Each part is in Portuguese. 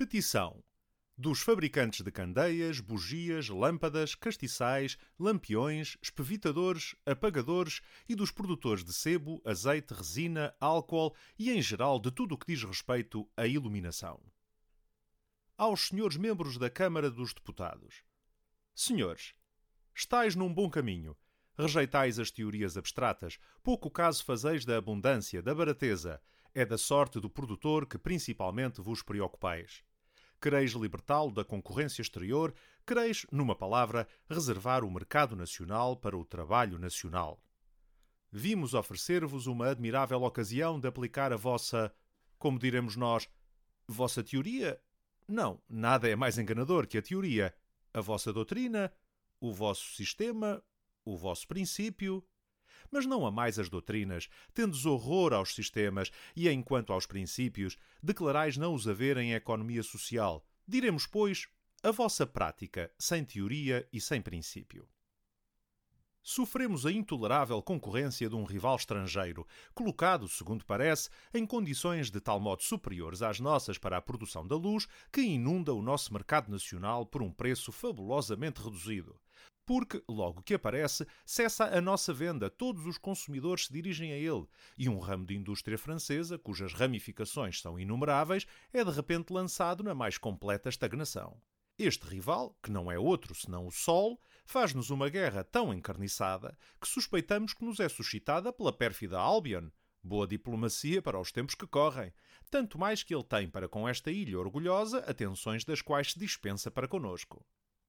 Petição dos fabricantes de candeias, bugias, lâmpadas, castiçais, lampiões, espevitadores, apagadores e dos produtores de sebo, azeite, resina, álcool e, em geral, de tudo o que diz respeito à iluminação. Aos senhores membros da Câmara dos Deputados. Senhores, estais num bom caminho. Rejeitais as teorias abstratas, pouco caso fazeis da abundância, da barateza. É da sorte do produtor que principalmente vos preocupais quereis libertá-lo da concorrência exterior, quereis, numa palavra, reservar o mercado nacional para o trabalho nacional. Vimos oferecer-vos uma admirável ocasião de aplicar a vossa, como diremos nós, vossa teoria? Não, nada é mais enganador que a teoria. A vossa doutrina, o vosso sistema, o vosso princípio, mas não amais as doutrinas, tendes horror aos sistemas, e enquanto aos princípios, declarais não os haver em economia social. Diremos, pois, a vossa prática, sem teoria e sem princípio. Sofremos a intolerável concorrência de um rival estrangeiro, colocado, segundo parece, em condições de tal modo superiores às nossas para a produção da luz, que inunda o nosso mercado nacional por um preço fabulosamente reduzido porque, logo que aparece, cessa a nossa venda, todos os consumidores se dirigem a ele, e um ramo de indústria francesa, cujas ramificações são inumeráveis, é de repente lançado na mais completa estagnação. Este rival, que não é outro senão o Sol, faz-nos uma guerra tão encarniçada que suspeitamos que nos é suscitada pela pérfida Albion. Boa diplomacia para os tempos que correm, tanto mais que ele tem para com esta ilha orgulhosa atenções das quais se dispensa para conosco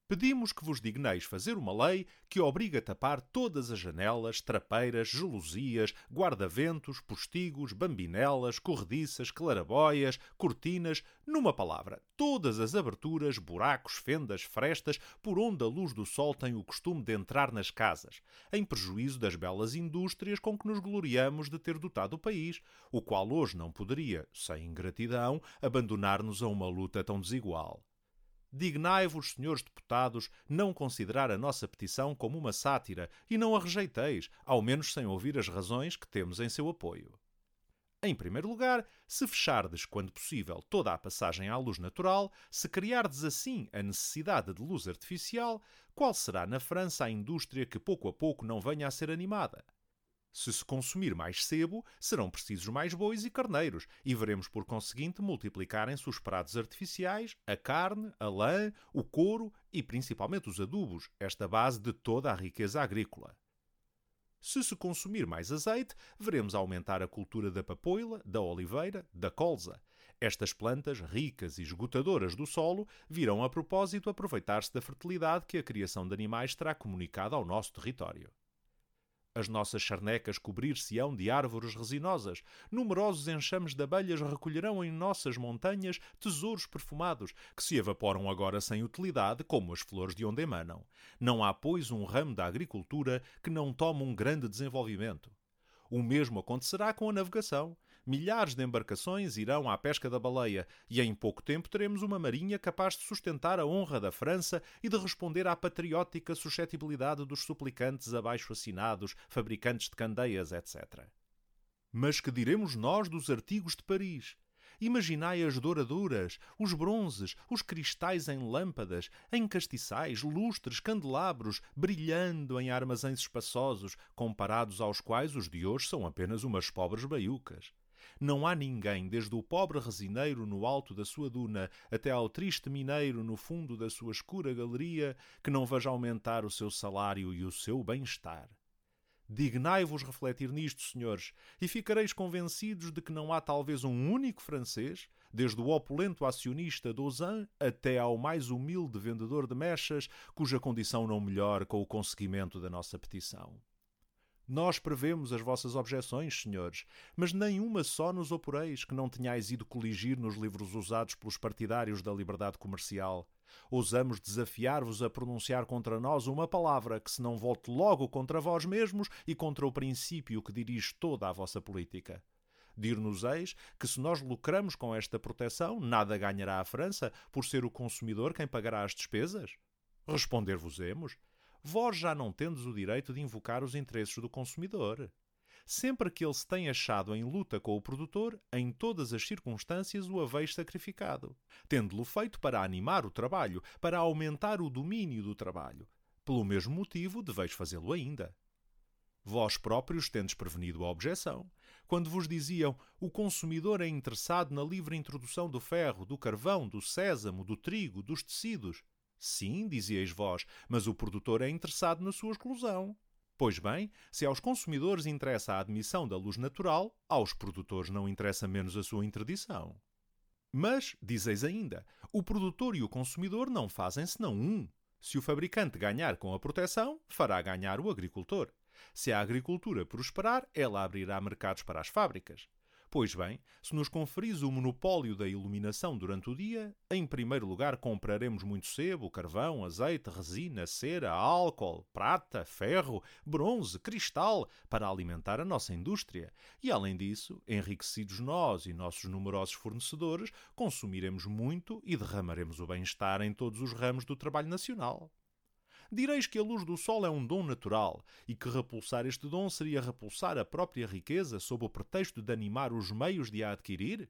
pedimos que vos digneis fazer uma lei que obriga a tapar todas as janelas, trapeiras, gelosias, guarda-ventos, postigos, bambinelas, corrediças, clarabóias, cortinas, numa palavra, todas as aberturas, buracos, fendas, frestas, por onde a luz do sol tem o costume de entrar nas casas, em prejuízo das belas indústrias com que nos gloriamos de ter dotado o país, o qual hoje não poderia, sem ingratidão, abandonar-nos a uma luta tão desigual. Dignai-vos, senhores deputados, não considerar a nossa petição como uma sátira e não a rejeiteis, ao menos sem ouvir as razões que temos em seu apoio. Em primeiro lugar, se fechardes, quando possível, toda a passagem à luz natural, se criardes assim a necessidade de luz artificial, qual será na França a indústria que pouco a pouco não venha a ser animada? Se se consumir mais sebo, serão precisos mais bois e carneiros, e veremos por conseguinte multiplicarem-se os pratos artificiais, a carne, a lã, o couro e principalmente os adubos, esta base de toda a riqueza agrícola. Se se consumir mais azeite, veremos aumentar a cultura da papoila, da oliveira, da colza. Estas plantas, ricas e esgotadoras do solo, virão a propósito aproveitar-se da fertilidade que a criação de animais terá comunicado ao nosso território. As nossas charnecas cobrir-se-ão de árvores resinosas. Numerosos enxames de abelhas recolherão em nossas montanhas tesouros perfumados, que se evaporam agora sem utilidade, como as flores de onde emanam. Não há, pois, um ramo da agricultura que não tome um grande desenvolvimento. O mesmo acontecerá com a navegação milhares de embarcações irão à pesca da baleia e em pouco tempo teremos uma marinha capaz de sustentar a honra da França e de responder à patriótica suscetibilidade dos suplicantes abaixo assinados, fabricantes de candeias, etc. Mas que diremos nós dos artigos de Paris? Imaginai as douraduras, os bronzes, os cristais em lâmpadas, em castiçais, lustres, candelabros, brilhando em armazéns espaçosos, comparados aos quais os de hoje são apenas umas pobres baiucas. Não há ninguém, desde o pobre resineiro no alto da sua duna até ao triste mineiro no fundo da sua escura galeria, que não veja aumentar o seu salário e o seu bem-estar. Dignai-vos refletir nisto, senhores, e ficareis convencidos de que não há talvez um único francês, desde o opulento acionista Dozan até ao mais humilde vendedor de mechas, cuja condição não melhore com o conseguimento da nossa petição. Nós prevemos as vossas objeções, senhores, mas nenhuma só nos oporeis que não tenhais ido coligir nos livros usados pelos partidários da liberdade comercial. Ousamos desafiar-vos a pronunciar contra nós uma palavra que se não volte logo contra vós mesmos e contra o princípio que dirige toda a vossa política. Dir-nos-eis que se nós lucramos com esta proteção, nada ganhará a França por ser o consumidor quem pagará as despesas? Responder-vos-emos vós já não tendes o direito de invocar os interesses do consumidor. sempre que ele se tem achado em luta com o produtor, em todas as circunstâncias o haveis sacrificado, tendo-lo feito para animar o trabalho, para aumentar o domínio do trabalho. Pelo mesmo motivo, deveis fazê-lo ainda. Vós próprios tendes prevenido a objeção, quando vos diziam o consumidor é interessado na livre introdução do ferro, do carvão, do sésamo, do trigo, dos tecidos. Sim, dizieis vós, mas o produtor é interessado na sua exclusão. Pois bem, se aos consumidores interessa a admissão da luz natural, aos produtores não interessa menos a sua interdição. Mas, dizeis ainda, o produtor e o consumidor não fazem senão um. Se o fabricante ganhar com a proteção, fará ganhar o agricultor. Se a agricultura prosperar, ela abrirá mercados para as fábricas. Pois bem, se nos conferis o monopólio da iluminação durante o dia, em primeiro lugar compraremos muito sebo, carvão, azeite, resina, cera, álcool, prata, ferro, bronze, cristal, para alimentar a nossa indústria. E além disso, enriquecidos nós e nossos numerosos fornecedores, consumiremos muito e derramaremos o bem-estar em todos os ramos do trabalho nacional. Direis que a luz do sol é um dom natural e que repulsar este dom seria repulsar a própria riqueza sob o pretexto de animar os meios de a adquirir?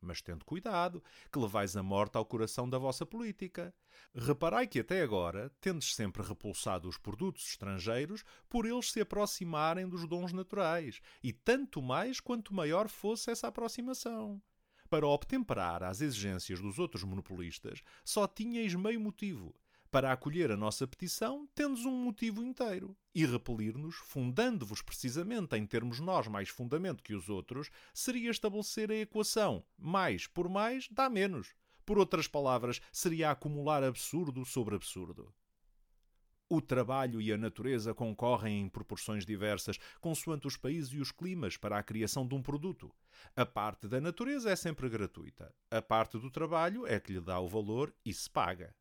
Mas tendo cuidado, que levais a morte ao coração da vossa política. Reparai que até agora tendes sempre repulsado os produtos estrangeiros por eles se aproximarem dos dons naturais, e tanto mais quanto maior fosse essa aproximação. Para obtemperar às exigências dos outros monopolistas, só tinhais meio motivo, para acolher a nossa petição, tendes um motivo inteiro. E repelir-nos, fundando-vos precisamente em termos nós mais fundamento que os outros, seria estabelecer a equação mais por mais dá menos. Por outras palavras, seria acumular absurdo sobre absurdo. O trabalho e a natureza concorrem em proporções diversas, consoante os países e os climas, para a criação de um produto. A parte da natureza é sempre gratuita. A parte do trabalho é que lhe dá o valor e se paga.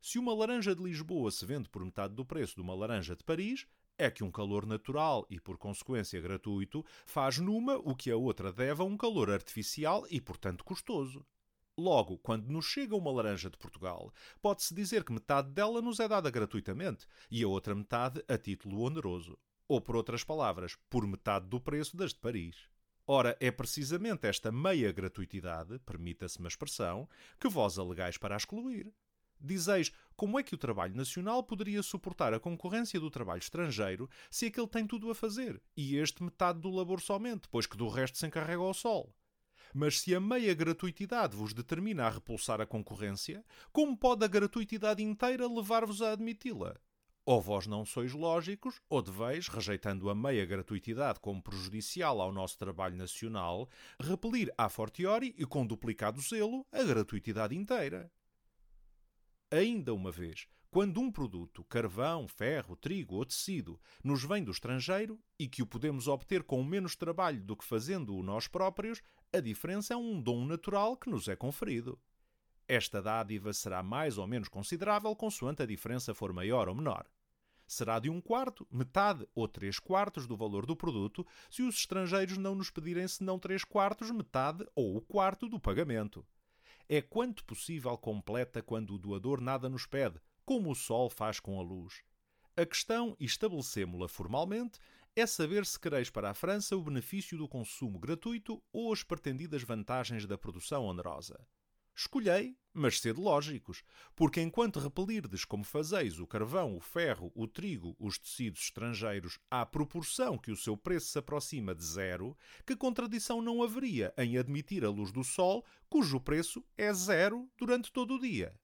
Se uma laranja de Lisboa se vende por metade do preço de uma laranja de Paris, é que um calor natural e, por consequência, gratuito faz numa o que a outra deve a um calor artificial e, portanto, custoso. Logo, quando nos chega uma laranja de Portugal, pode-se dizer que metade dela nos é dada gratuitamente e a outra metade a título oneroso. Ou, por outras palavras, por metade do preço das de Paris. Ora, é precisamente esta meia gratuitidade, permita-se uma expressão, que vós alegais para excluir. Dizeis como é que o trabalho nacional poderia suportar a concorrência do trabalho estrangeiro se aquele tem tudo a fazer, e este metade do labor somente, pois que do resto se encarrega ao sol. Mas se a meia gratuitidade vos determina a repulsar a concorrência, como pode a gratuitidade inteira levar-vos a admiti-la? Ou vós não sois lógicos, ou deveis, rejeitando a meia gratuitidade como prejudicial ao nosso trabalho nacional, repelir a fortiori e com duplicado zelo a gratuitidade inteira. Ainda uma vez, quando um produto, carvão, ferro, trigo ou tecido, nos vem do estrangeiro e que o podemos obter com menos trabalho do que fazendo-o nós próprios, a diferença é um dom natural que nos é conferido. Esta dádiva será mais ou menos considerável consoante a diferença for maior ou menor. Será de um quarto, metade ou três quartos do valor do produto se os estrangeiros não nos pedirem senão três quartos, metade ou o quarto do pagamento é quanto possível completa quando o doador nada nos pede, como o sol faz com a luz. A questão, e estabelecemo-la formalmente, é saber se quereis para a França o benefício do consumo gratuito ou as pretendidas vantagens da produção onerosa. Escolhei, mas sede lógicos, porque enquanto repelirdes como fazeis o carvão, o ferro, o trigo, os tecidos estrangeiros à proporção que o seu preço se aproxima de zero, que contradição não haveria em admitir a luz do sol, cujo preço é zero durante todo o dia?